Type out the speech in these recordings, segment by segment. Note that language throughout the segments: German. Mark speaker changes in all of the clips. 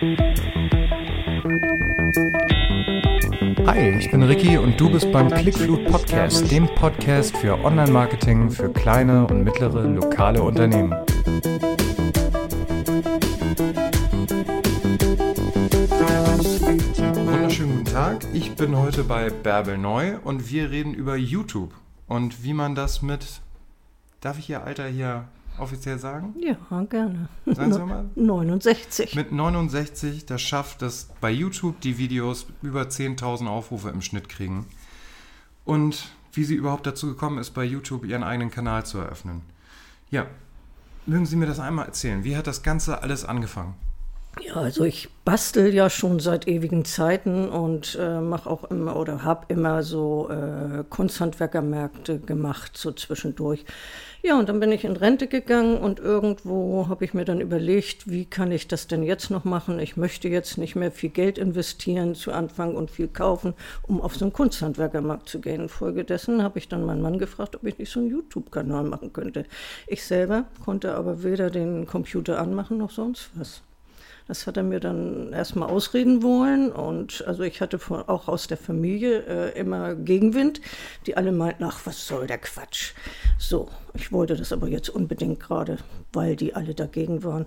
Speaker 1: Hi, ich bin Ricky und du bist beim Clickflut Podcast, dem Podcast für Online-Marketing für kleine und mittlere lokale Unternehmen. Wunderschönen guten Tag, ich bin heute bei Bärbel Neu und wir reden über YouTube und wie man das mit, darf ich Ihr Alter hier offiziell sagen?
Speaker 2: Ja, gerne.
Speaker 1: Sagen Sie mal.
Speaker 2: 69.
Speaker 1: Mit 69, das schafft, dass bei YouTube die Videos über 10.000 Aufrufe im Schnitt kriegen. Und wie sie überhaupt dazu gekommen ist, bei YouTube ihren eigenen Kanal zu eröffnen. Ja, mögen Sie mir das einmal erzählen? Wie hat das Ganze alles angefangen?
Speaker 2: Ja, also ich bastel ja schon seit ewigen Zeiten und äh, mache auch immer oder habe immer so äh, Kunsthandwerkermärkte gemacht, so zwischendurch. Ja, und dann bin ich in Rente gegangen und irgendwo habe ich mir dann überlegt, wie kann ich das denn jetzt noch machen? Ich möchte jetzt nicht mehr viel Geld investieren zu Anfang und viel kaufen, um auf so einen Kunsthandwerkermarkt zu gehen. Infolgedessen habe ich dann meinen Mann gefragt, ob ich nicht so einen YouTube-Kanal machen könnte. Ich selber konnte aber weder den Computer anmachen noch sonst was. Das hat er mir dann erstmal ausreden wollen. Und also ich hatte von, auch aus der Familie äh, immer Gegenwind, die alle meinten, ach, was soll der Quatsch. So, ich wollte das aber jetzt unbedingt gerade, weil die alle dagegen waren.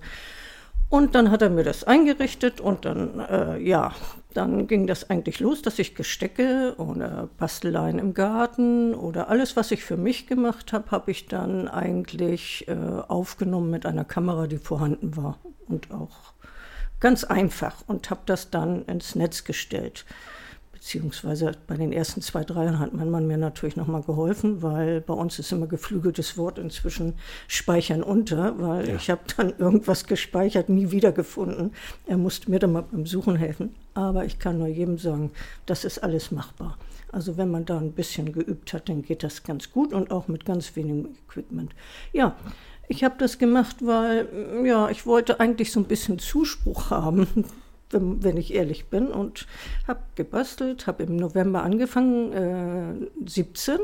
Speaker 2: Und dann hat er mir das eingerichtet und dann, äh, ja, dann ging das eigentlich los, dass ich Gestecke oder Basteleien im Garten oder alles, was ich für mich gemacht habe, habe ich dann eigentlich äh, aufgenommen mit einer Kamera, die vorhanden war und auch Ganz einfach und habe das dann ins Netz gestellt. Beziehungsweise bei den ersten zwei, drei hat mein Mann mir natürlich nochmal geholfen, weil bei uns ist immer geflügeltes Wort inzwischen Speichern unter, weil ja. ich habe dann irgendwas gespeichert, nie wiedergefunden. Er musste mir dann mal beim Suchen helfen. Aber ich kann nur jedem sagen, das ist alles machbar. Also wenn man da ein bisschen geübt hat, dann geht das ganz gut und auch mit ganz wenigem Equipment. Ja, ich habe das gemacht, weil ja, ich wollte eigentlich so ein bisschen Zuspruch haben, wenn, wenn ich ehrlich bin. Und habe gebastelt, habe im November angefangen, äh, 17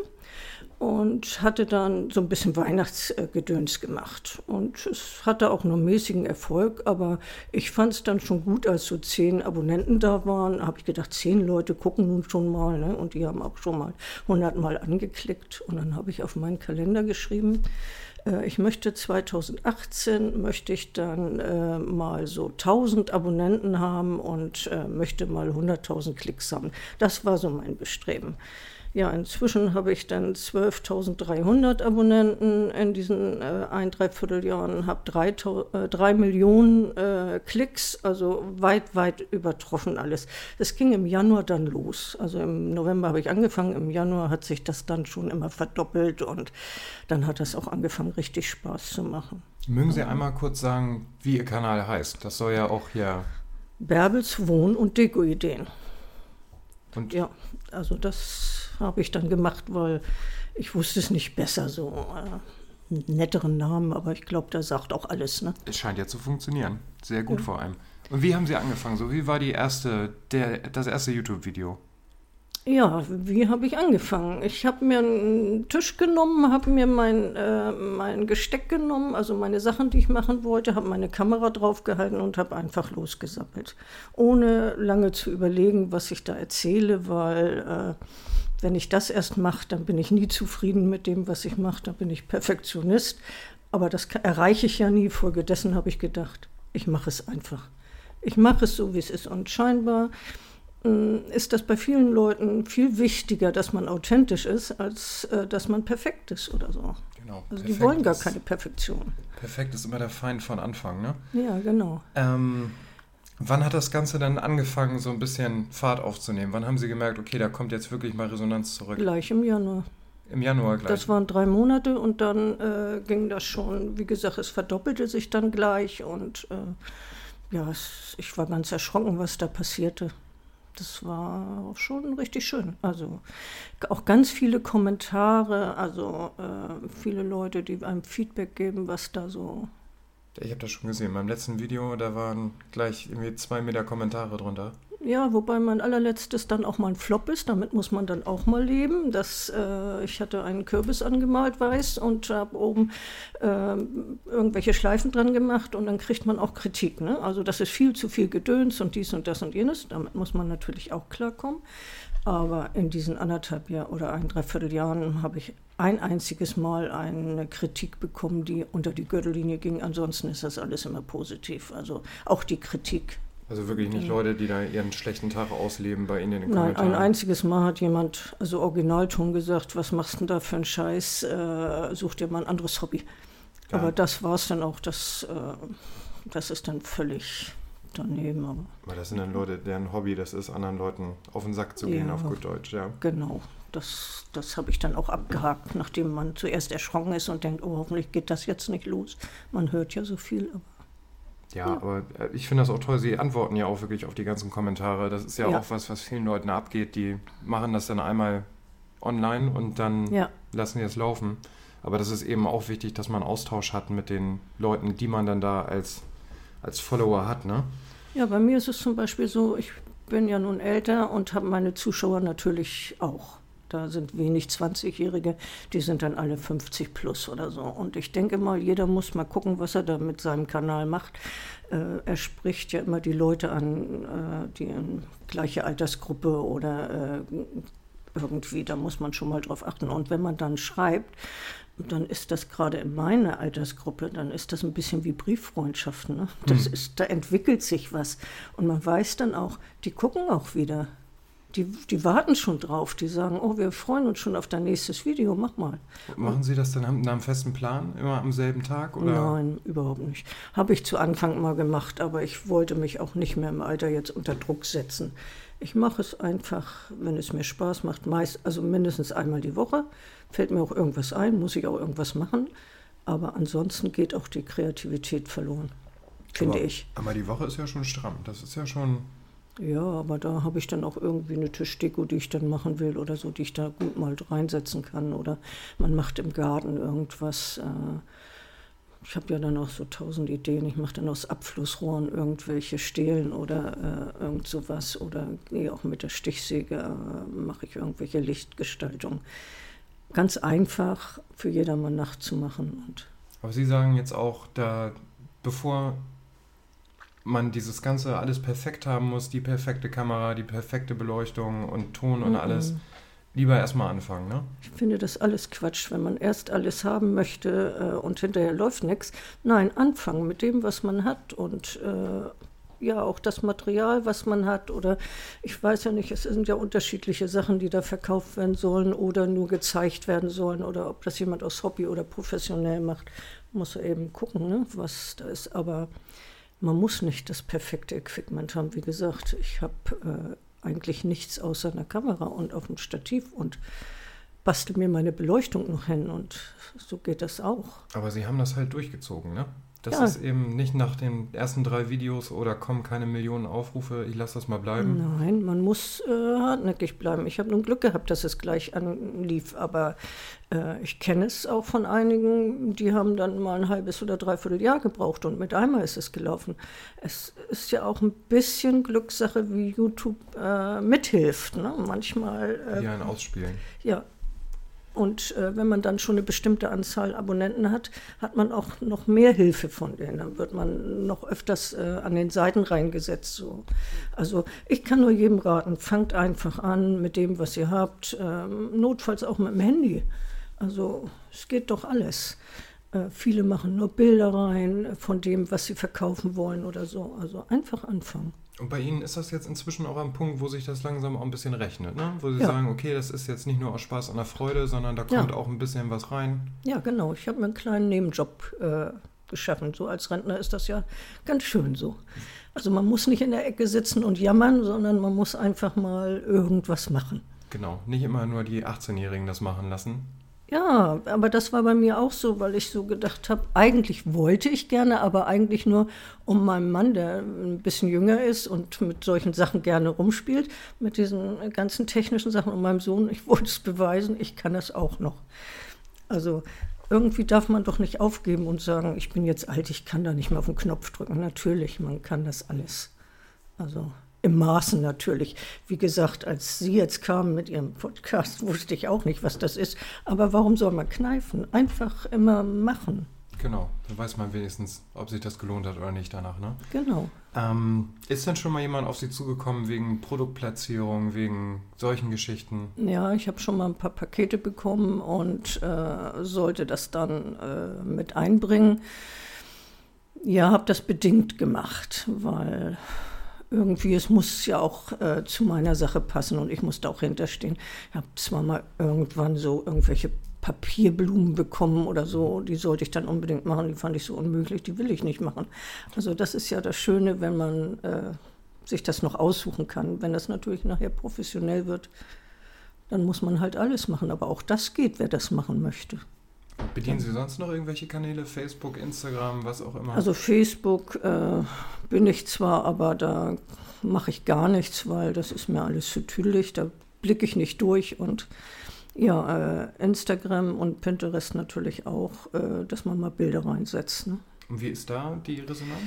Speaker 2: und hatte dann so ein bisschen Weihnachtsgedöns gemacht. Und es hatte auch nur mäßigen Erfolg, aber ich fand es dann schon gut, als so zehn Abonnenten da waren. Habe ich gedacht, zehn Leute gucken nun schon mal, ne? und die haben auch schon mal hundertmal angeklickt. Und dann habe ich auf meinen Kalender geschrieben, äh, ich möchte 2018 möchte ich dann äh, mal so 1000 Abonnenten haben und äh, möchte mal 100.000 Klicks haben. Das war so mein Bestreben. Ja, inzwischen habe ich dann 12.300 Abonnenten in diesen äh, ein, dreiviertel Jahren, habe drei, äh, drei Millionen äh, Klicks, also weit, weit übertroffen alles. Es ging im Januar dann los. Also im November habe ich angefangen, im Januar hat sich das dann schon immer verdoppelt und dann hat das auch angefangen, richtig Spaß zu machen.
Speaker 1: Mögen Sie einmal kurz sagen, wie Ihr Kanal heißt? Das soll ja auch hier.
Speaker 2: Bärbels Wohn- und Deko-Ideen. Und ja, also das habe ich dann gemacht, weil ich wusste es nicht besser, so äh, einen netteren Namen, aber ich glaube, der sagt auch alles. Ne?
Speaker 1: Es scheint ja zu funktionieren. Sehr gut ja. vor allem. Und wie haben Sie angefangen? So, wie war die erste, der, das erste YouTube-Video?
Speaker 2: Ja, wie habe ich angefangen? Ich habe mir einen Tisch genommen, habe mir mein, äh, mein Gesteck genommen, also meine Sachen, die ich machen wollte, habe meine Kamera draufgehalten und habe einfach losgesappelt. Ohne lange zu überlegen, was ich da erzähle, weil äh, wenn ich das erst mache, dann bin ich nie zufrieden mit dem, was ich mache. Da bin ich Perfektionist. Aber das erreiche ich ja nie. Folgedessen habe ich gedacht, ich mache es einfach. Ich mache es so, wie es ist. Und scheinbar äh, ist das bei vielen Leuten viel wichtiger, dass man authentisch ist, als äh, dass man perfekt ist oder so. Genau. Also die wollen gar keine Perfektion.
Speaker 1: Perfekt ist immer der Feind von Anfang, ne?
Speaker 2: Ja, genau.
Speaker 1: Ähm, Wann hat das Ganze dann angefangen, so ein bisschen Fahrt aufzunehmen? Wann haben Sie gemerkt, okay, da kommt jetzt wirklich mal Resonanz zurück?
Speaker 2: Gleich im Januar.
Speaker 1: Im Januar gleich?
Speaker 2: Das waren drei Monate und dann äh, ging das schon, wie gesagt, es verdoppelte sich dann gleich und äh, ja, es, ich war ganz erschrocken, was da passierte. Das war schon richtig schön. Also auch ganz viele Kommentare, also äh, viele Leute, die einem Feedback geben, was da so
Speaker 1: ich habe das schon gesehen. Beim letzten Video, da waren gleich irgendwie zwei Meter Kommentare drunter.
Speaker 2: Ja, wobei mein allerletztes dann auch mal ein Flop ist. Damit muss man dann auch mal leben. Das, äh, ich hatte einen Kürbis angemalt, weiß, und habe oben äh, irgendwelche Schleifen dran gemacht und dann kriegt man auch Kritik. Ne? Also das ist viel zu viel Gedöns und dies und das und jenes. Damit muss man natürlich auch klarkommen. Aber in diesen anderthalb Jahren oder ein Dreivierteljahren habe ich ein einziges Mal eine Kritik bekommen, die unter die Gürtellinie ging. Ansonsten ist das alles immer positiv. Also auch die Kritik.
Speaker 1: Also wirklich nicht Leute, die da ihren schlechten Tag ausleben bei Ihnen in den
Speaker 2: Nein, ein einziges Mal hat jemand, also Originalton gesagt, was machst du denn da für einen Scheiß, äh, such dir mal ein anderes Hobby.
Speaker 1: Ja.
Speaker 2: Aber das war es dann auch, das, äh, das ist dann völlig daneben. Aber
Speaker 1: Weil das sind dann Leute, deren Hobby das ist, anderen Leuten auf den Sack zu gehen,
Speaker 2: Ja.
Speaker 1: auf gut Deutsch, ja.
Speaker 2: genau, das, das habe ich dann auch abgehakt, nachdem man zuerst erschrocken ist und denkt, oh, hoffentlich geht das jetzt nicht los. Man hört ja so viel. Aber
Speaker 1: Ja, aber äh, ich finde das auch toll. Sie antworten ja auch wirklich auf die ganzen Kommentare. Das ist ja,
Speaker 2: Ja.
Speaker 1: auch was, was vielen Leuten abgeht. Die machen das dann einmal online und dann
Speaker 2: ja,
Speaker 1: lassen die es laufen. Aber das ist eben auch wichtig, dass man Austausch hat mit den Leuten, die man dann da als, als Follower hat, ne?
Speaker 2: Ja, bei mir ist es zum Beispiel so, ich bin ja nun älter und habe meine Zuschauer natürlich auch. Da sind wenig 20-Jährige, die sind dann alle 50 plus oder so. Und ich denke mal, jeder muss mal gucken, was er da mit seinem Kanal macht. Äh, er spricht ja immer die Leute an, äh, die in gleiche Altersgruppe oder äh, irgendwie, da muss man schon mal drauf achten. Und wenn man dann schreibt, dann ist das gerade in meiner Altersgruppe, dann ist das ein bisschen wie Brieffreundschaften. Ne? Das ist, da entwickelt sich was. Und man weiß dann auch, die gucken auch wieder. Die, die warten schon drauf, die sagen, oh, wir freuen uns schon auf dein nächstes Video, mach mal.
Speaker 1: Machen Sie das dann nach einem festen Plan, immer am selben Tag? Oder?
Speaker 2: Nein, überhaupt nicht. Habe ich zu Anfang mal gemacht, aber ich wollte mich auch nicht mehr im Alter jetzt unter Druck setzen. Ich mache es einfach, wenn es mir Spaß macht, meist, also mindestens einmal die Woche. Fällt mir auch irgendwas ein, muss ich auch irgendwas machen. Aber ansonsten geht auch die Kreativität verloren, finde
Speaker 1: aber,
Speaker 2: ich.
Speaker 1: Aber die Woche ist ja schon stramm. Das ist ja schon.
Speaker 2: Ja, aber da habe ich dann auch irgendwie eine Tischdeko, die ich dann machen will oder so, die ich da gut mal reinsetzen kann. Oder man macht im Garten irgendwas. Äh, ich habe ja dann auch so tausend Ideen. Ich mache dann aus Abflussrohren irgendwelche Stelen oder äh, irgend sowas. Oder gehe auch mit der Stichsäge, äh, mache ich irgendwelche Lichtgestaltungen. Ganz einfach für jedermann nachzumachen. Und
Speaker 1: Aber Sie sagen jetzt auch, da bevor man dieses Ganze alles perfekt haben muss, die perfekte Kamera, die perfekte Beleuchtung und Ton und
Speaker 2: Mhm.
Speaker 1: alles, lieber erstmal anfangen, ne?
Speaker 2: Ich finde das alles Quatsch, wenn man erst alles haben möchte äh, und hinterher läuft nichts. Nein, anfangen mit dem, was man hat und äh, ja, auch das Material, was man hat. Oder ich weiß ja nicht, es sind ja unterschiedliche Sachen, die da verkauft werden sollen oder nur gezeigt werden sollen oder ob das jemand aus Hobby oder professionell macht. Muss er eben gucken, ne, was da ist. Aber man muss nicht das perfekte Equipment haben. Wie gesagt, ich habe äh, eigentlich nichts außer einer Kamera und auf dem Stativ und bastel mir meine Beleuchtung noch hin und so geht das auch.
Speaker 1: Aber Sie haben das halt durchgezogen, ne? Das
Speaker 2: Ja.
Speaker 1: ist eben nicht nach den ersten drei Videos oder kommen keine Millionen Aufrufe, ich lasse das mal bleiben.
Speaker 2: Nein, man muss äh, hartnäckig bleiben. Ich habe nun Glück gehabt, dass es gleich anlief, aber äh, ich kenne es auch von einigen, die haben dann mal ein halbes oder dreiviertel Jahr gebraucht und mit einmal ist es gelaufen. Es ist ja auch ein bisschen Glückssache, wie YouTube äh, mithilft. Ne? Manchmal äh,
Speaker 1: Die einen ausspielen.
Speaker 2: Ja. Und äh, wenn man dann schon eine bestimmte Anzahl Abonnenten hat, hat man auch noch mehr Hilfe von denen. Dann wird man noch öfters äh, an den Seiten reingesetzt. So. Also ich kann nur jedem raten, fangt einfach an mit dem, was ihr habt. Ähm, notfalls auch mit dem Handy. Also es geht doch alles. Äh, viele machen nur Bilder rein von dem, was sie verkaufen wollen oder so. Also einfach anfangen.
Speaker 1: Und bei Ihnen ist das jetzt inzwischen auch am Punkt, wo sich das langsam auch ein bisschen rechnet, ne? Wo Sie
Speaker 2: Ja.
Speaker 1: sagen, okay, das ist jetzt nicht nur aus Spaß an der Freude, sondern da
Speaker 2: Ja.
Speaker 1: kommt auch ein bisschen was rein.
Speaker 2: Ja, genau. Ich habe mir einen kleinen Nebenjob äh, geschaffen. So als Rentner ist das ja ganz schön so. Also man muss nicht in der Ecke sitzen und jammern, sondern man muss einfach mal irgendwas machen.
Speaker 1: Genau, nicht immer nur die 18-Jährigen das machen lassen.
Speaker 2: Ja, aber das war bei mir auch so, weil ich so gedacht habe, eigentlich wollte ich gerne, aber eigentlich nur, um meinem Mann, der ein bisschen jünger ist und mit solchen Sachen gerne rumspielt, mit diesen ganzen technischen Sachen und meinem Sohn, ich wollte es beweisen, ich kann das auch noch. Also irgendwie darf man doch nicht aufgeben und sagen, ich bin jetzt alt, ich kann da nicht mehr auf den Knopf drücken. Natürlich, man kann das alles. Also im Maßen natürlich. Wie gesagt, als Sie jetzt kamen mit Ihrem Podcast, wusste ich auch nicht, was das ist. Aber warum soll man kneifen? Einfach immer machen.
Speaker 1: Genau, dann weiß man wenigstens, ob sich das gelohnt hat oder nicht danach, ne?
Speaker 2: Genau.
Speaker 1: Ähm, ist denn schon mal jemand auf Sie zugekommen wegen Produktplatzierung, wegen solchen Geschichten?
Speaker 2: Ja, ich habe schon mal ein paar Pakete bekommen und äh, sollte das dann äh, mit einbringen. Ja, habe das bedingt gemacht, weil irgendwie, es muss ja auch äh, zu meiner Sache passen und ich muss da auch hinterstehen. Ich habe zwar mal irgendwann so irgendwelche Papierblumen bekommen oder so. Die sollte ich dann unbedingt machen. Die fand ich so unmöglich, die will ich nicht machen. Also das ist ja das Schöne, wenn man äh, sich das noch aussuchen kann. Wenn das natürlich nachher professionell wird, dann muss man halt alles machen. Aber auch das geht, wer das machen möchte.
Speaker 1: Bedienen Sie sonst noch irgendwelche Kanäle? Facebook, Instagram, was auch immer?
Speaker 2: Also Facebook äh, bin ich zwar, aber da mache ich gar nichts, weil das ist mir alles zu tüdelig. Da blicke ich nicht durch und ja, äh, Instagram und Pinterest natürlich auch, äh, dass man mal Bilder reinsetzt. Ne?
Speaker 1: Und wie ist da die Resonanz?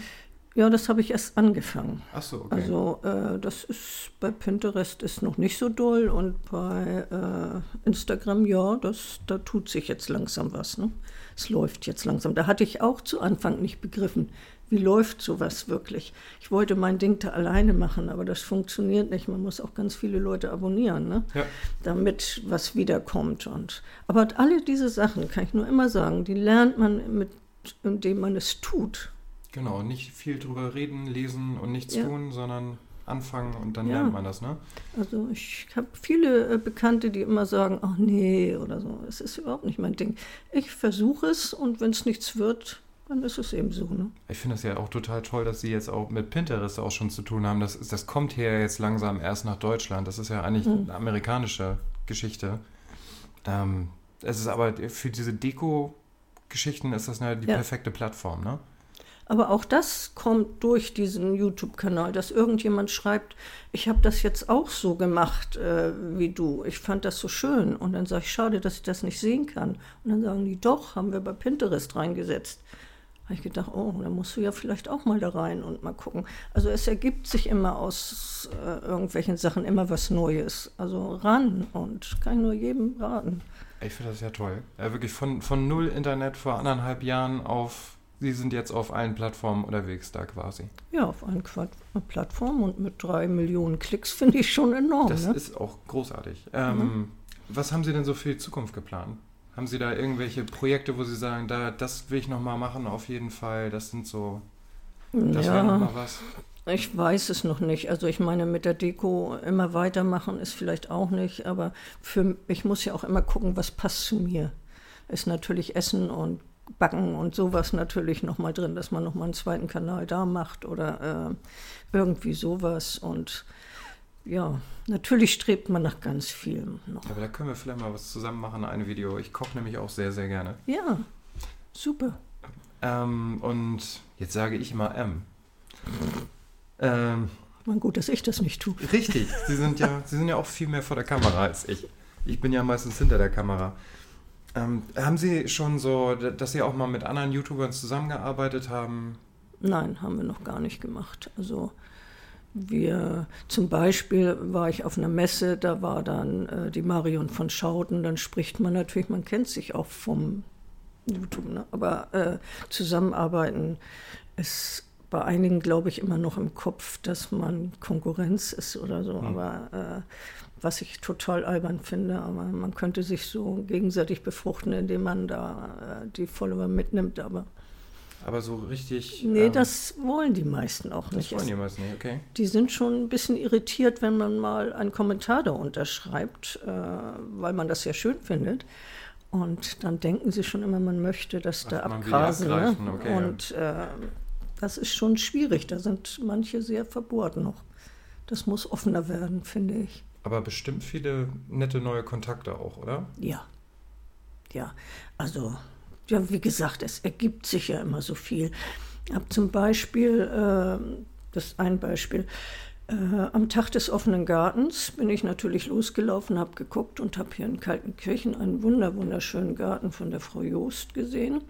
Speaker 2: Ja, das habe ich erst angefangen.
Speaker 1: Ach so, okay.
Speaker 2: Also äh, das ist bei Pinterest ist noch nicht so doll und bei äh, Instagram, ja, das, da tut sich jetzt langsam was. Ne? Es läuft jetzt langsam. Da hatte ich auch zu Anfang nicht begriffen, wie läuft sowas wirklich? Ich wollte mein Ding da alleine machen, aber das funktioniert nicht. Man muss auch ganz viele Leute abonnieren, ne? ja. damit was wiederkommt. Und, aber alle diese Sachen, kann ich nur immer sagen, die lernt man, mit, indem man es tut.
Speaker 1: Genau, nicht viel drüber reden, lesen und nichts ja. tun, sondern anfangen und dann ja. lernt man das, ne?
Speaker 2: Also ich habe viele äh, Bekannte, die immer sagen, ach nee oder so. Es ist überhaupt nicht mein Ding. Ich versuche es und wenn es nichts wird, dann ist es eben so. Ne?
Speaker 1: Ich finde das ja auch total toll, dass Sie jetzt auch mit Pinterest auch schon zu tun haben. Das, das kommt hier jetzt langsam erst nach Deutschland. Das ist ja eigentlich mhm. eine amerikanische Geschichte. Ähm, es ist aber für diese Deko-Geschichten ist das ja die ja. perfekte Plattform, ne?
Speaker 2: Aber auch das kommt durch diesen YouTube-Kanal, dass irgendjemand schreibt, ich habe das jetzt auch so gemacht äh, wie du. Ich fand das so schön. Und dann sage ich, schade, dass ich das nicht sehen kann. Und dann sagen die, doch, haben wir bei Pinterest reingesetzt habe ich gedacht, oh, da musst du ja vielleicht auch mal da rein und mal gucken. Also es ergibt sich immer aus äh, irgendwelchen Sachen immer was Neues. Also ran und kann ich nur jedem raten.
Speaker 1: Ich finde das ja toll. Ja, wirklich von, von null Internet vor anderthalb Jahren auf, Sie sind jetzt auf allen Plattformen unterwegs da quasi.
Speaker 2: Ja, auf allen Plattformen und mit drei Millionen Klicks finde ich schon enorm.
Speaker 1: Das
Speaker 2: ne?
Speaker 1: ist auch großartig. Ähm, mhm. Was haben Sie denn so für die Zukunft geplant? Haben Sie da irgendwelche Projekte, wo Sie sagen, da, das will ich nochmal machen, auf jeden Fall? Das sind so, das
Speaker 2: ja, wäre nochmal was. Ich weiß es noch nicht. Also ich meine, mit der Deko immer weitermachen ist vielleicht auch nicht, aber für, ich muss ja auch immer gucken, was passt zu mir. Ist natürlich Essen und Backen und sowas natürlich nochmal drin, dass man nochmal einen zweiten Kanal da macht oder äh, irgendwie sowas und ja, natürlich strebt man nach ganz viel noch.
Speaker 1: Aber da können wir vielleicht mal was zusammen machen, ein Video. Ich koche nämlich auch sehr, sehr gerne.
Speaker 2: Ja, super.
Speaker 1: Ähm, und jetzt sage ich immer M. Ähm,
Speaker 2: Man gut, dass ich das nicht tue.
Speaker 1: Richtig, Sie sind ja, Sie sind ja auch viel mehr vor der Kamera als ich. Ich bin ja meistens hinter der Kamera. Ähm, haben Sie schon so, dass Sie auch mal mit anderen YouTubern zusammengearbeitet haben?
Speaker 2: Nein, haben wir noch gar nicht gemacht. Also wir, zum Beispiel war ich auf einer Messe, da war dann äh, die Marion von Schauten, dann spricht man natürlich, man kennt sich auch vom YouTube, ne? aber äh, zusammenarbeiten ist bei einigen, glaube ich, immer noch im Kopf, dass man Konkurrenz ist oder so, mhm. aber äh, was ich total albern finde, aber man könnte sich so gegenseitig befruchten, indem man da äh, die Follower mitnimmt, aber
Speaker 1: aber so richtig.
Speaker 2: Nee, ähm, das wollen die meisten auch nicht.
Speaker 1: Das wollen die meisten nicht, okay.
Speaker 2: Die sind schon ein bisschen irritiert, wenn man mal einen Kommentar da unterschreibt, äh, weil man das ja schön findet. Und dann denken sie schon immer, man möchte das Ach, da abgrasen. Ne? Okay, Und äh, das ist schon schwierig. Da sind manche sehr verbohrt noch. Das muss offener werden, finde ich.
Speaker 1: Aber bestimmt viele nette neue Kontakte auch, oder?
Speaker 2: Ja. Ja, also ja, wie gesagt, es ergibt sich ja immer so viel. Ich habe zum Beispiel, äh, das ist ein Beispiel, äh, am Tag des offenen Gartens bin ich natürlich losgelaufen, habe geguckt und habe hier in Kaltenkirchen einen wunder, wunderschönen Garten von der Frau Joost gesehen.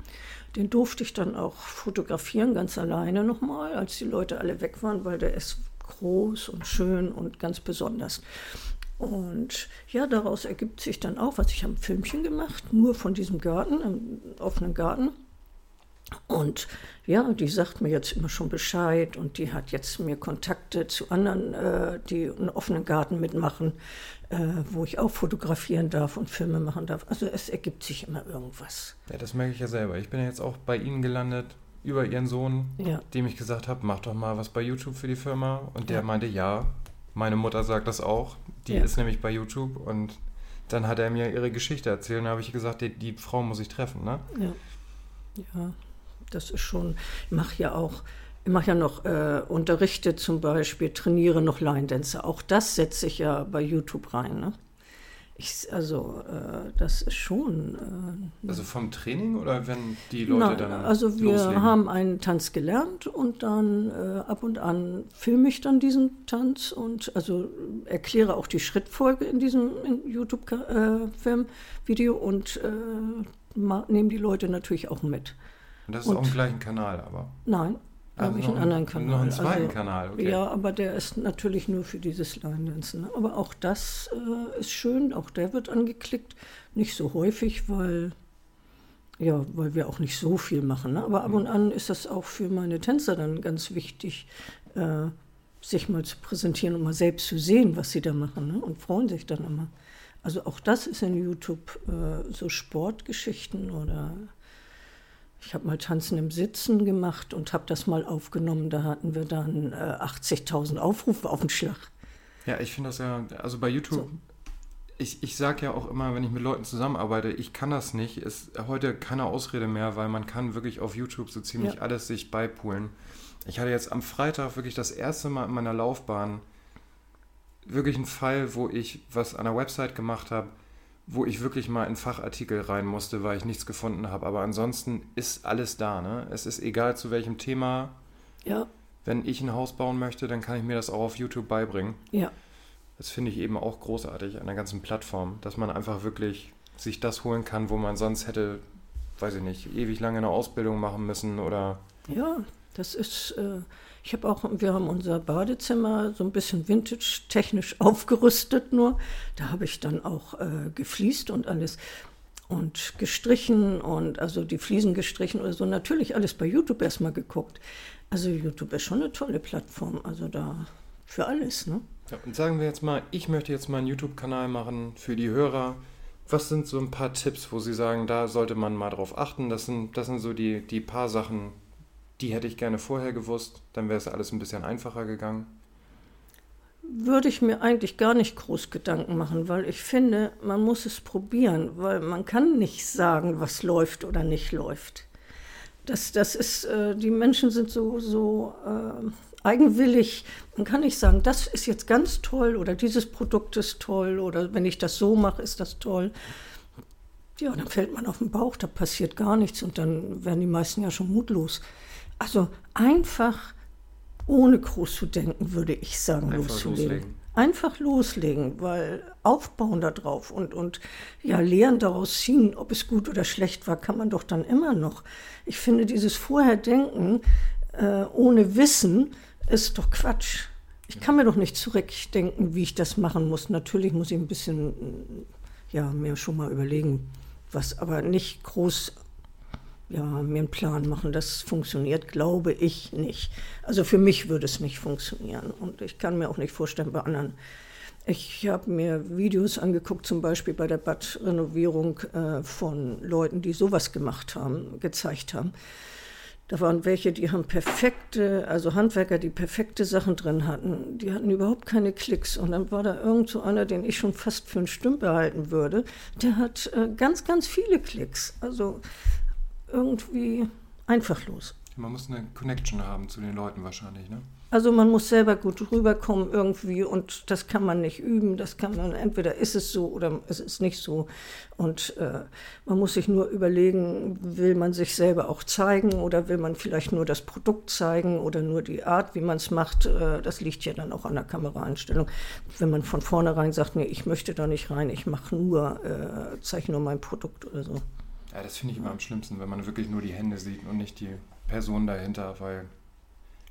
Speaker 2: Den durfte ich dann auch fotografieren, ganz alleine nochmal, als die Leute alle weg waren, weil der ist groß und schön und ganz besonders. Und ja, daraus ergibt sich dann auch, was ich habe ein Filmchen gemacht, nur von diesem Garten, einem offenen Garten. Und ja, die sagt mir jetzt immer schon Bescheid und die hat jetzt mir Kontakte zu anderen, äh, die einen offenen Garten mitmachen, äh, wo ich auch fotografieren darf und Filme machen darf. Also es ergibt sich immer irgendwas.
Speaker 1: Ja, das merke ich ja selber. Ich bin ja jetzt auch bei Ihnen gelandet über Ihren Sohn, ja. dem ich gesagt habe, mach doch mal was bei YouTube für die Firma. Und der ja. meinte, ja, meine Mutter sagt das auch. Die ja. ist nämlich bei YouTube und dann hat er mir ihre Geschichte erzählt und da habe ich gesagt, die, die, Frau muss ich treffen, ne?
Speaker 2: Ja. Ja, das ist schon, ich mache ja auch, ich mache ja noch äh, Unterrichte zum Beispiel, trainiere noch Line Dancer. Auch das setze ich ja bei YouTube rein, ne? Ich, also äh, das ist schon.
Speaker 1: Äh, also vom Training oder wenn die Leute na, dann.
Speaker 2: Also wir loslegen? haben einen Tanz gelernt und dann äh, ab und an filme ich dann diesen Tanz und also erkläre auch die Schrittfolge in diesem YouTube-Film-Video äh, und äh, nehmen die Leute natürlich auch mit.
Speaker 1: Und das ist und, auch im gleichen Kanal, aber?
Speaker 2: Nein, da habe ich einen anderen Kanal.
Speaker 1: Noch einen zweiten also, Kanal, okay.
Speaker 2: Ja, aber der ist natürlich nur für dieses Line-Dancen. Ne? Aber auch das äh, ist schön, auch der wird angeklickt. Nicht so häufig, weil, ja, weil wir auch nicht so viel machen. Ne? Aber ab und an ist das auch für meine Tänzer dann ganz wichtig, äh, sich mal zu präsentieren und mal selbst zu sehen, was sie da machen. Ne? Und freuen sich dann immer. Also auch das ist in YouTube äh, so Sportgeschichten oder ich habe mal Tanzen im Sitzen gemacht und habe das mal aufgenommen. Da hatten wir dann äh, 80.000 Aufrufe auf den Schlag.
Speaker 1: Ja, ich finde das ja, also bei YouTube, so. ich, ich sage ja auch immer, wenn ich mit Leuten zusammenarbeite, ich kann das nicht. Ist heute keine Ausrede mehr, weil man kann wirklich auf YouTube so ziemlich ja. alles sich beipulen. Ich hatte jetzt am Freitag wirklich das erste Mal in meiner Laufbahn wirklich einen Fall, wo ich was an der Website gemacht habe, wo ich wirklich mal in Fachartikel rein musste, weil ich nichts gefunden habe. Aber ansonsten ist alles da. Ne? Es ist egal zu welchem Thema.
Speaker 2: Ja.
Speaker 1: Wenn ich ein Haus bauen möchte, dann kann ich mir das auch auf YouTube beibringen.
Speaker 2: Ja.
Speaker 1: Das finde ich eben auch großartig an der ganzen Plattform, dass man einfach wirklich sich das holen kann, wo man sonst hätte, weiß ich nicht, ewig lange eine Ausbildung machen müssen oder.
Speaker 2: Ja, das ist. Äh ich habe auch, wir haben unser Badezimmer so ein bisschen vintage-technisch aufgerüstet nur. Da habe ich dann auch äh, gefliest und alles und gestrichen und also die Fliesen gestrichen oder so. Natürlich alles bei YouTube erstmal geguckt. Also YouTube ist schon eine tolle Plattform, also da für alles, ne?
Speaker 1: Ja, und sagen wir jetzt mal, ich möchte jetzt mal einen YouTube-Kanal machen für die Hörer. Was sind so ein paar Tipps, wo Sie sagen, da sollte man mal drauf achten? Das sind, das sind so die, die paar Sachen, die hätte ich gerne vorher gewusst, dann wäre es alles ein bisschen einfacher gegangen?
Speaker 2: Würde ich mir eigentlich gar nicht groß Gedanken machen, weil ich finde, man muss es probieren, weil man kann nicht sagen, was läuft oder nicht läuft. Das, das ist, äh, die Menschen sind so, so äh, eigenwillig. Man kann nicht sagen, das ist jetzt ganz toll oder dieses Produkt ist toll oder wenn ich das so mache, ist das toll. Ja, dann fällt man auf den Bauch, da passiert gar nichts und dann werden die meisten ja schon mutlos. Also einfach ohne groß zu denken, würde ich sagen, einfach loszulegen. Loslegen. Einfach loslegen, weil aufbauen darauf und, und ja, Lehren daraus ziehen, ob es gut oder schlecht war, kann man doch dann immer noch. Ich finde, dieses Vorherdenken äh, ohne Wissen ist doch Quatsch. Ich kann mir doch nicht zurückdenken, wie ich das machen muss. Natürlich muss ich ein bisschen, ja, mir schon mal überlegen, was, aber nicht groß ja, mir einen Plan machen. Das funktioniert, glaube ich, nicht. Also für mich würde es nicht funktionieren. Und ich kann mir auch nicht vorstellen, bei anderen. Ich habe mir Videos angeguckt, zum Beispiel bei der Badrenovierung äh, von Leuten, die sowas gemacht haben, gezeigt haben. Da waren welche, die haben perfekte, also Handwerker, die perfekte Sachen drin hatten. Die hatten überhaupt keine Klicks. Und dann war da irgend so einer, den ich schon fast für einen Stümper halten würde. Der hat äh, ganz, ganz viele Klicks. Also irgendwie einfachlos.
Speaker 1: Man muss eine Connection haben zu den Leuten wahrscheinlich, ne?
Speaker 2: Also man muss selber gut rüberkommen irgendwie und das kann man nicht üben. Das kann man, entweder ist es so oder es ist nicht so. Und äh, man muss sich nur überlegen, will man sich selber auch zeigen oder will man vielleicht nur das Produkt zeigen oder nur die Art, wie man es macht. Äh, das liegt ja dann auch an der Kameraeinstellung. Wenn man von vornherein sagt, nee, ich möchte da nicht rein, ich mache nur, äh, zeige nur mein Produkt oder so.
Speaker 1: Ja, das finde ich immer am schlimmsten, wenn man wirklich nur die Hände sieht und nicht die Person dahinter, weil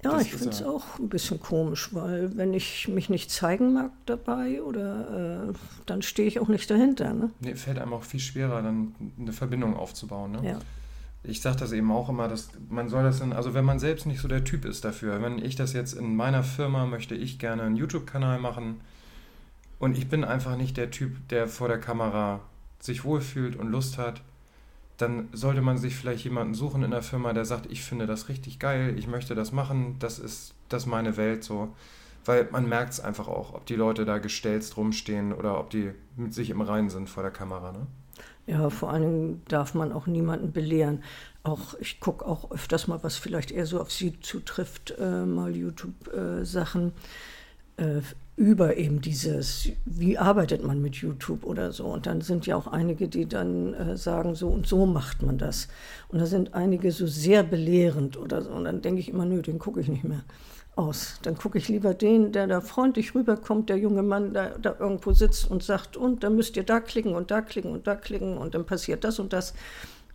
Speaker 2: Ja, ich finde es
Speaker 1: ja-
Speaker 2: auch ein bisschen komisch, weil wenn ich mich nicht zeigen mag dabei oder äh, dann stehe ich auch nicht dahinter. Ne?
Speaker 1: Nee, fällt einem auch viel schwerer, dann eine Verbindung aufzubauen. Ne?
Speaker 2: Ja.
Speaker 1: Ich sage das eben auch immer, dass man soll das in, also wenn man selbst nicht so der Typ ist dafür, wenn ich das jetzt in meiner Firma möchte ich gerne einen YouTube-Kanal machen und ich bin einfach nicht der Typ, der vor der Kamera sich wohlfühlt und Lust hat, dann sollte man sich vielleicht jemanden suchen in der Firma, der sagt, ich finde das richtig geil, ich möchte das machen, das ist das ist meine Welt so. Weil man merkt es einfach auch, ob die Leute da gestelzt rumstehen oder ob die mit sich im Reinen sind vor der Kamera. Ne?
Speaker 2: Ja, vor allen Dingen darf man auch niemanden belehren. Auch ich gucke auch öfters mal, was vielleicht eher so auf Sie zutrifft, äh, mal YouTube-Sachen äh, über eben dieses, wie arbeitet man mit YouTube oder so. Und dann sind ja auch einige, die dann äh, sagen, so und so macht man das. Und da sind einige so sehr belehrend oder so. Und dann denke ich immer, nö, den gucke ich nicht mehr aus. Dann gucke ich lieber den, der da freundlich rüberkommt, der junge Mann, der da irgendwo sitzt und sagt, und dann müsst ihr da klicken und da klicken und da klicken und dann passiert das und das.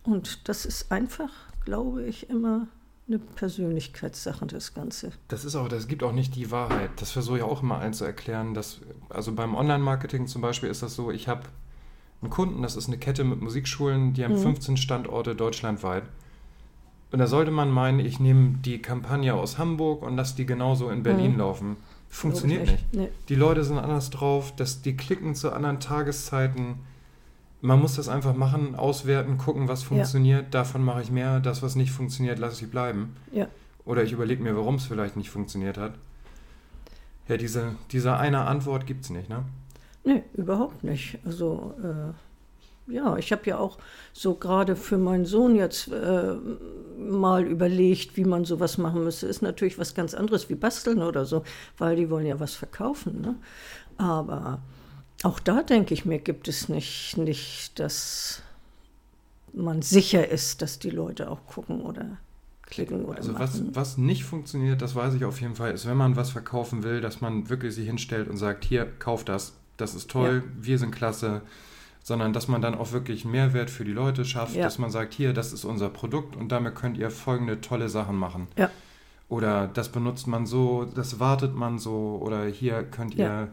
Speaker 2: Und das ist einfach, glaube ich, immer eine Persönlichkeitssache, das Ganze.
Speaker 1: Das ist auch, das gibt auch nicht die Wahrheit. Das versuche ich auch immer allen zu erklären. Dass, also beim Online-Marketing zum Beispiel ist das so, ich habe einen Kunden, das ist eine Kette mit Musikschulen, die haben
Speaker 2: Mhm.
Speaker 1: 15 Standorte deutschlandweit. Und da sollte man meinen, ich nehme die Kampagne aus Hamburg und lasse die genauso in Berlin
Speaker 2: Mhm.
Speaker 1: laufen. Funktioniert
Speaker 2: ich
Speaker 1: nicht.
Speaker 2: Nee.
Speaker 1: Die Leute sind anders drauf, dass die klicken zu anderen Tageszeiten. Man muss das einfach machen, auswerten, gucken, was funktioniert. Davon mache ich mehr. Das, was nicht funktioniert, lasse ich bleiben.
Speaker 2: Ja.
Speaker 1: Oder ich überlege mir, warum es vielleicht nicht funktioniert hat. Ja, diese, diese eine Antwort gibt es nicht, ne?
Speaker 2: Nee, überhaupt nicht. Also, äh, ja, ich habe ja auch so gerade für meinen Sohn jetzt äh, mal überlegt, wie man sowas machen müsste. Ist natürlich was ganz anderes wie basteln oder so, weil die wollen ja was verkaufen. Ne? Aber auch da denke ich mir, gibt es nicht, nicht, dass man sicher ist, dass die Leute auch gucken oder klicken oder
Speaker 1: Also was,
Speaker 2: machen.
Speaker 1: was nicht funktioniert, das weiß ich auf jeden Fall, ist, wenn man was verkaufen will, dass man wirklich sich hinstellt und sagt, hier, kauf das, das ist toll, wir sind klasse, sondern dass man dann auch wirklich einen Mehrwert für die Leute schafft,
Speaker 2: Ja.
Speaker 1: dass man sagt, hier, das ist unser Produkt und damit könnt ihr folgende tolle Sachen machen.
Speaker 2: Ja.
Speaker 1: Oder das benutzt man so, das wartet man so, oder hier könnt ihr,
Speaker 2: Ja.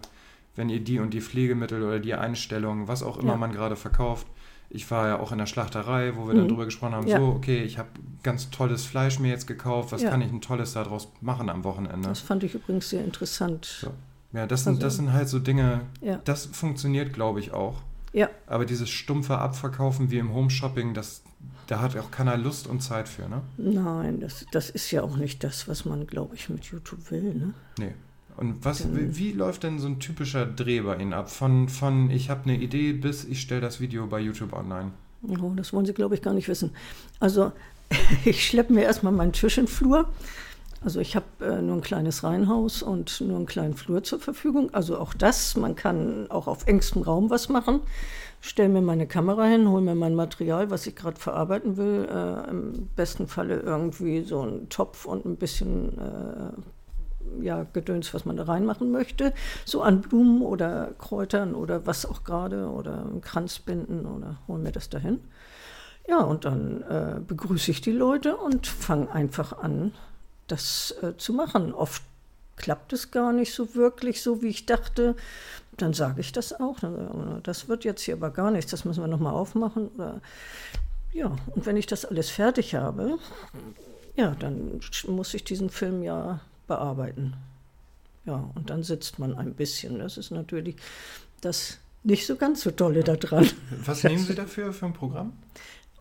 Speaker 1: Wenn ihr die und die Pflegemittel oder die Einstellungen, was auch immer
Speaker 2: Ja.
Speaker 1: man gerade verkauft. Ich war ja auch in der Schlachterei, wo wir dann
Speaker 2: Mhm.
Speaker 1: drüber gesprochen haben,
Speaker 2: Ja.
Speaker 1: so, okay, ich habe ganz tolles Fleisch mir jetzt gekauft, was
Speaker 2: Ja.
Speaker 1: kann ich ein tolles daraus machen am Wochenende?
Speaker 2: Das fand ich übrigens sehr interessant.
Speaker 1: So. Ja, das sind,
Speaker 2: Also-
Speaker 1: das sind halt so Dinge, das funktioniert, glaube ich, auch.
Speaker 2: Ja.
Speaker 1: Aber dieses stumpfe Abverkaufen wie im Home-Shopping, das, da hat auch keiner Lust und Zeit für, ne?
Speaker 2: Nein, das, das ist ja auch nicht das, was man, glaube ich, mit YouTube will. Ne?
Speaker 1: Nee. Und was,
Speaker 2: Dann-
Speaker 1: wie, wie läuft denn so ein typischer Dreh bei Ihnen ab? Von, von ich habe eine Idee bis ich stelle das Video bei YouTube online.
Speaker 2: Oh, das wollen Sie, glaube ich, gar nicht wissen. Also, ich schleppe mir erstmal meinen Tisch in den Flur. Also, ich habe äh, nur ein kleines Reihenhaus und nur einen kleinen Flur zur Verfügung. Also, auch das, man kann auch auf engstem Raum was machen. Stelle mir meine Kamera hin, hole mir mein Material, was ich gerade verarbeiten will. Äh, Im besten Falle irgendwie so einen Topf und ein bisschen äh, ja, Gedöns, was man da reinmachen möchte. So an Blumen oder Kräutern oder was auch gerade oder einen Kranz binden oder hol mir das dahin. Ja, und dann äh, begrüße ich die Leute und fange einfach an, das äh, zu machen. Oft klappt es gar nicht so wirklich, so wie ich dachte. Dann sage ich das auch. "Oh, Das wird jetzt hier aber gar nichts, das müssen wir nochmal aufmachen. Oder, ja, und wenn ich das alles fertig habe, ja, dann muss ich diesen Film ja bearbeiten. Ja, und dann sitzt man ein bisschen. Das ist natürlich das nicht so ganz so tolle daran.
Speaker 1: Was nehmen Sie dafür für ein Programm?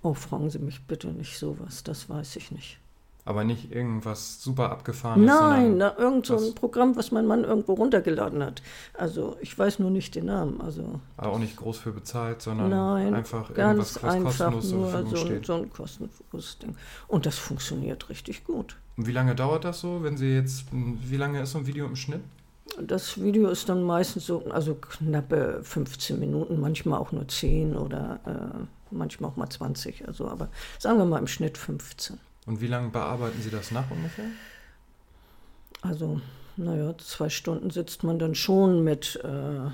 Speaker 2: Oh, fragen Sie mich bitte nicht sowas, das weiß ich nicht.
Speaker 1: Aber nicht irgendwas super abgefahrenes,
Speaker 2: Nein, na, irgend so ein Programm, was mein Mann irgendwo runtergeladen hat. Also ich weiß nur nicht den Namen. Also
Speaker 1: aber auch nicht groß für bezahlt, sondern
Speaker 2: nein,
Speaker 1: einfach
Speaker 2: ganz
Speaker 1: irgendwas, was
Speaker 2: einfach
Speaker 1: kostenlos
Speaker 2: nur so ein, so ein kostenloses Ding. Und das funktioniert richtig gut.
Speaker 1: Und wie lange dauert das so, wenn Sie jetzt, wie lange ist so ein Video im Schnitt?
Speaker 2: Das Video ist dann meistens so, also knappe 15 Minuten, manchmal auch nur 10 oder äh, manchmal auch mal 20. Also, aber sagen wir mal im Schnitt 15.
Speaker 1: Und wie lange bearbeiten Sie das nach ungefähr?
Speaker 2: Also, naja, zwei Stunden sitzt man dann schon mit äh,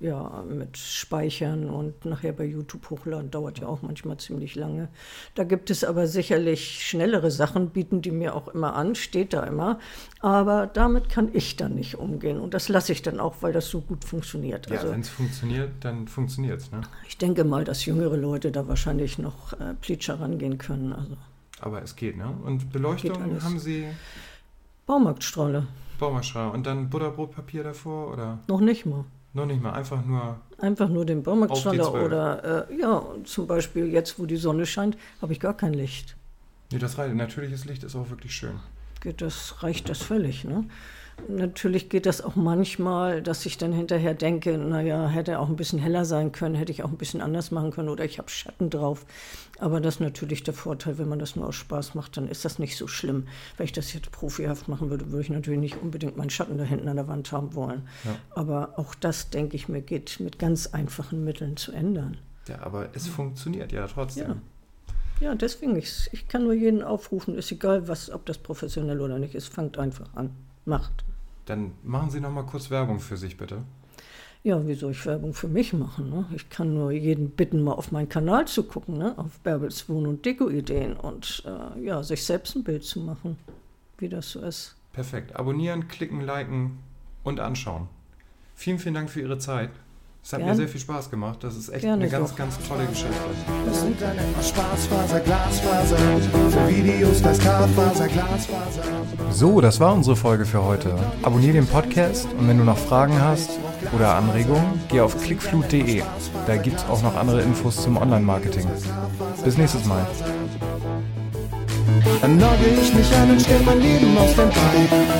Speaker 2: ja, mit Speichern und nachher bei YouTube hochladen, dauert ja auch manchmal ziemlich lange. Da gibt es aber sicherlich schnellere Sachen, bieten die mir auch immer an, steht da immer. Aber damit kann ich dann nicht umgehen. Und das lasse ich dann auch, weil das so gut funktioniert.
Speaker 1: Ja,
Speaker 2: also,
Speaker 1: wenn es funktioniert, dann funktioniert es. Ne?
Speaker 2: Ich denke mal, dass jüngere Leute da wahrscheinlich noch äh, Pleatscher rangehen können. Also,
Speaker 1: Aber es geht, ne? Und Beleuchtung haben Sie
Speaker 2: Baumarktstrahle,
Speaker 1: Baumarschra und dann Butterbrotpapier davor oder
Speaker 2: noch nicht mal.
Speaker 1: noch nicht mal, einfach nur
Speaker 2: Einfach nur den Baumarktstrahle
Speaker 1: zwölf.
Speaker 2: oder äh, ja, zum Beispiel jetzt, wo die Sonne scheint, habe ich gar kein Licht.
Speaker 1: Nee, das reicht. Natürliches Licht ist auch wirklich schön.
Speaker 2: geht das, reicht das völlig. Ne? Natürlich geht das auch manchmal, dass ich dann hinterher denke, naja, hätte auch ein bisschen heller sein können, hätte ich auch ein bisschen anders machen können oder ich habe Schatten drauf. Aber das ist natürlich der Vorteil, wenn man das nur aus Spaß macht, dann ist das nicht so schlimm. Wenn ich das jetzt profihaft machen würde, würde ich natürlich nicht unbedingt meinen Schatten da hinten an der Wand haben wollen.
Speaker 1: Ja.
Speaker 2: Aber auch das, denke ich mir, geht mit ganz einfachen Mitteln zu ändern.
Speaker 1: Ja, aber es funktioniert ja trotzdem.
Speaker 2: Ja. Ja, deswegen, ich, ich kann nur jeden aufrufen, ist egal, was, ob das professionell oder nicht ist, fangt einfach an, macht.
Speaker 1: Dann machen Sie noch mal kurz Werbung für sich, bitte.
Speaker 2: Ja, wie soll ich Werbung für mich machen? Ne? Ich kann nur jeden bitten, mal auf meinen Kanal zu gucken, ne? auf Bärbels Wohn- und Deko-Ideen und äh, ja, sich selbst ein Bild zu machen, wie das so ist.
Speaker 1: Perfekt. Abonnieren, klicken, liken und anschauen. Vielen, vielen Dank für Ihre Zeit. Es hat mir
Speaker 2: Gern.
Speaker 1: sehr viel Spaß gemacht. Das ist echt
Speaker 2: Gerne
Speaker 1: eine ganz,
Speaker 2: doch.
Speaker 1: ganz tolle Geschichte.
Speaker 3: Das Internet aus Spaßfaser, Glasfaser. Für Videos das Glasfaser, Glasfaser.
Speaker 1: So, das war unsere Folge für heute. Abonnier den Podcast und wenn du noch Fragen hast oder Anregungen, geh auf clickflut.de. Da gibt es auch noch andere Infos zum Online-Marketing. Bis nächstes Mal.
Speaker 3: Dann logge ich mich ein und stell mein Leben auf den Bein.